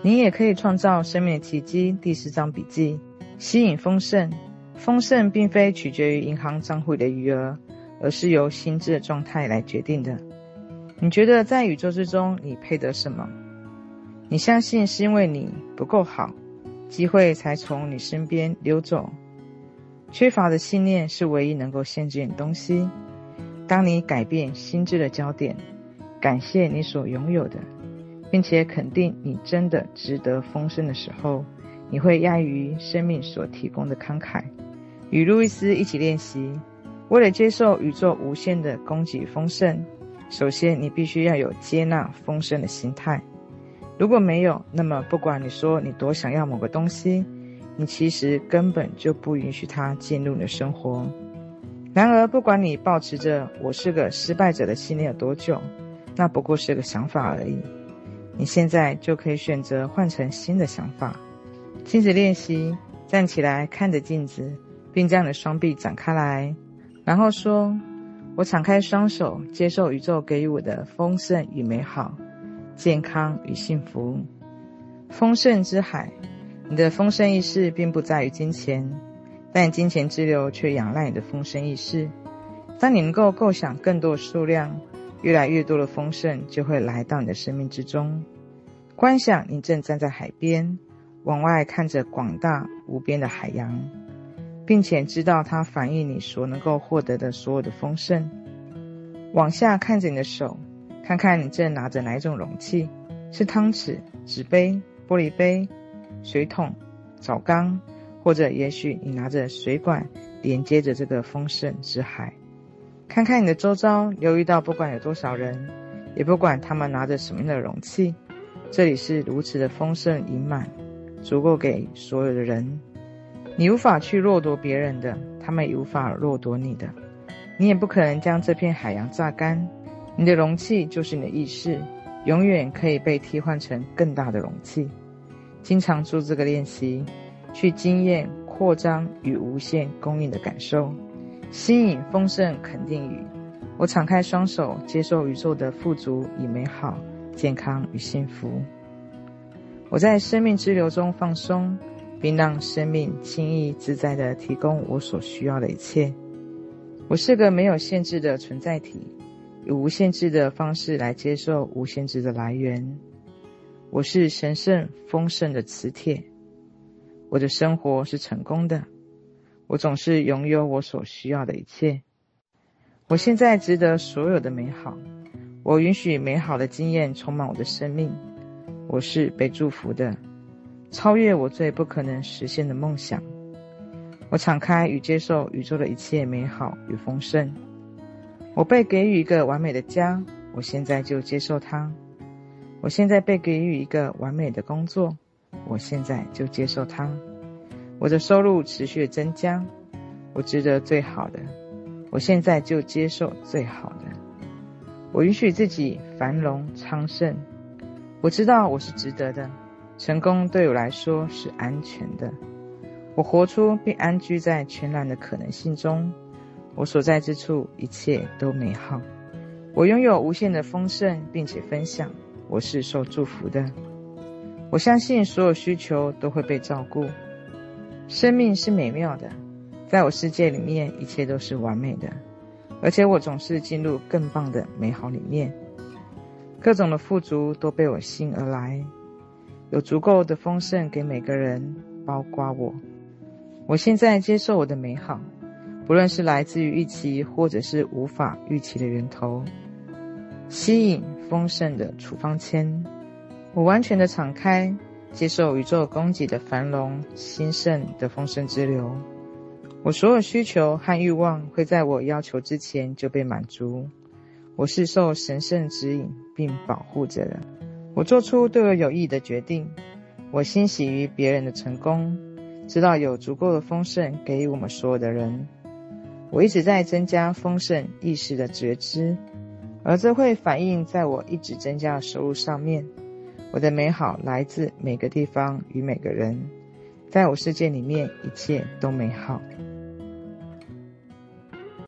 你也可以创造生命的奇迹。第四章笔记：吸引丰盛。丰盛并非取决于银行账户的余额，而是由心智的状态来决定的。你觉得在宇宙之中，你配得什么？你相信是因为你不够好，机会才从你身边溜走。缺乏的信念是唯一能够限制你的东西。当你改变心智的焦点，感谢你所拥有的。并且肯定你真的值得丰盛的时候，你会讶异于生命所提供的慷慨。与路易斯一起练习，为了接受宇宙无限的供给丰盛，首先你必须要有接纳丰盛的心态。如果没有，那么不管你说你多想要某个东西，你其实根本就不允许它进入你的生活。然而，不管你抱持着“我是个失败者”的信念有多久，那不过是个想法而已。你现在就可以选择换成新的想法。镜子练习，站起来看着镜子，并将你的双臂展开来，然后说：“我敞开双手，接受宇宙给予我的丰盛与美好、健康与幸福。丰盛之海，你的丰盛意识并不在于金钱，但金钱之流却仰赖你的丰盛意识。当你能够构想更多数量。”越来越多的丰盛就会来到你的生命之中。观想你正站在海边，往外看着广大无边的海洋，并且知道它反映你所能够获得的所有的丰盛。往下看着你的手，看看你正拿着哪一种容器：是汤匙、纸杯、玻璃杯、水桶、澡缸，或者也许你拿着水管，连接着这个丰盛之海。看看你的周遭，留意到不管有多少人，也不管他们拿着什么样的容器，这里是如此的丰盛盈满，足够给所有的人。你无法去掠夺别人的，他们也无法掠夺你的。你也不可能将这片海洋榨干。你的容器就是你的意识，永远可以被替换成更大的容器。经常做这个练习，去经验扩张与无限供应的感受。吸引丰盛肯定语：我敞开双手，接受宇宙的富足与美好、健康与幸福。我在生命之流中放松，并让生命轻易自在地提供我所需要的一切。我是个没有限制的存在体，以无限制的方式来接受无限制的来源。我是神圣丰盛的磁铁。我的生活是成功的。我总是拥有我所需要的一切。我现在值得所有的美好。我允许美好的经验充满我的生命。我是被祝福的，超越我最不可能实现的梦想。我敞开与接受宇宙的一切美好与丰盛。我被给予一个完美的家，我现在就接受它。我现在被给予一个完美的工作，我现在就接受它。我的收入持续增加，我值得最好的，我现在就接受最好的。我允许自己繁荣昌盛，我知道我是值得的，成功对我来说是安全的。我活出并安居在全然的可能性中，我所在之处一切都美好。我拥有无限的丰盛，并且分享，我是受祝福的。我相信所有需求都会被照顾。生命是美妙的，在我世界里面，一切都是完美的，而且我总是进入更棒的美好里面。各种的富足都被我吸引而来，有足够的丰盛给每个人，包括我。我现在接受我的美好，不论是来自于预期或者是无法预期的源头。吸引丰盛的处方签，我完全的敞开。接受宇宙供给的繁荣兴盛的丰盛之流，我所有需求和欲望会在我要求之前就被满足。我是受神圣指引并保护着的。我做出对我有益的决定。我欣喜于别人的成功，知道有足够的丰盛给予我们所有的人。我一直在增加丰盛意识的觉知，而这会反映在我一直增加的收入上面。我的美好来自每个地方与每个人，在我世界里面，一切都美好。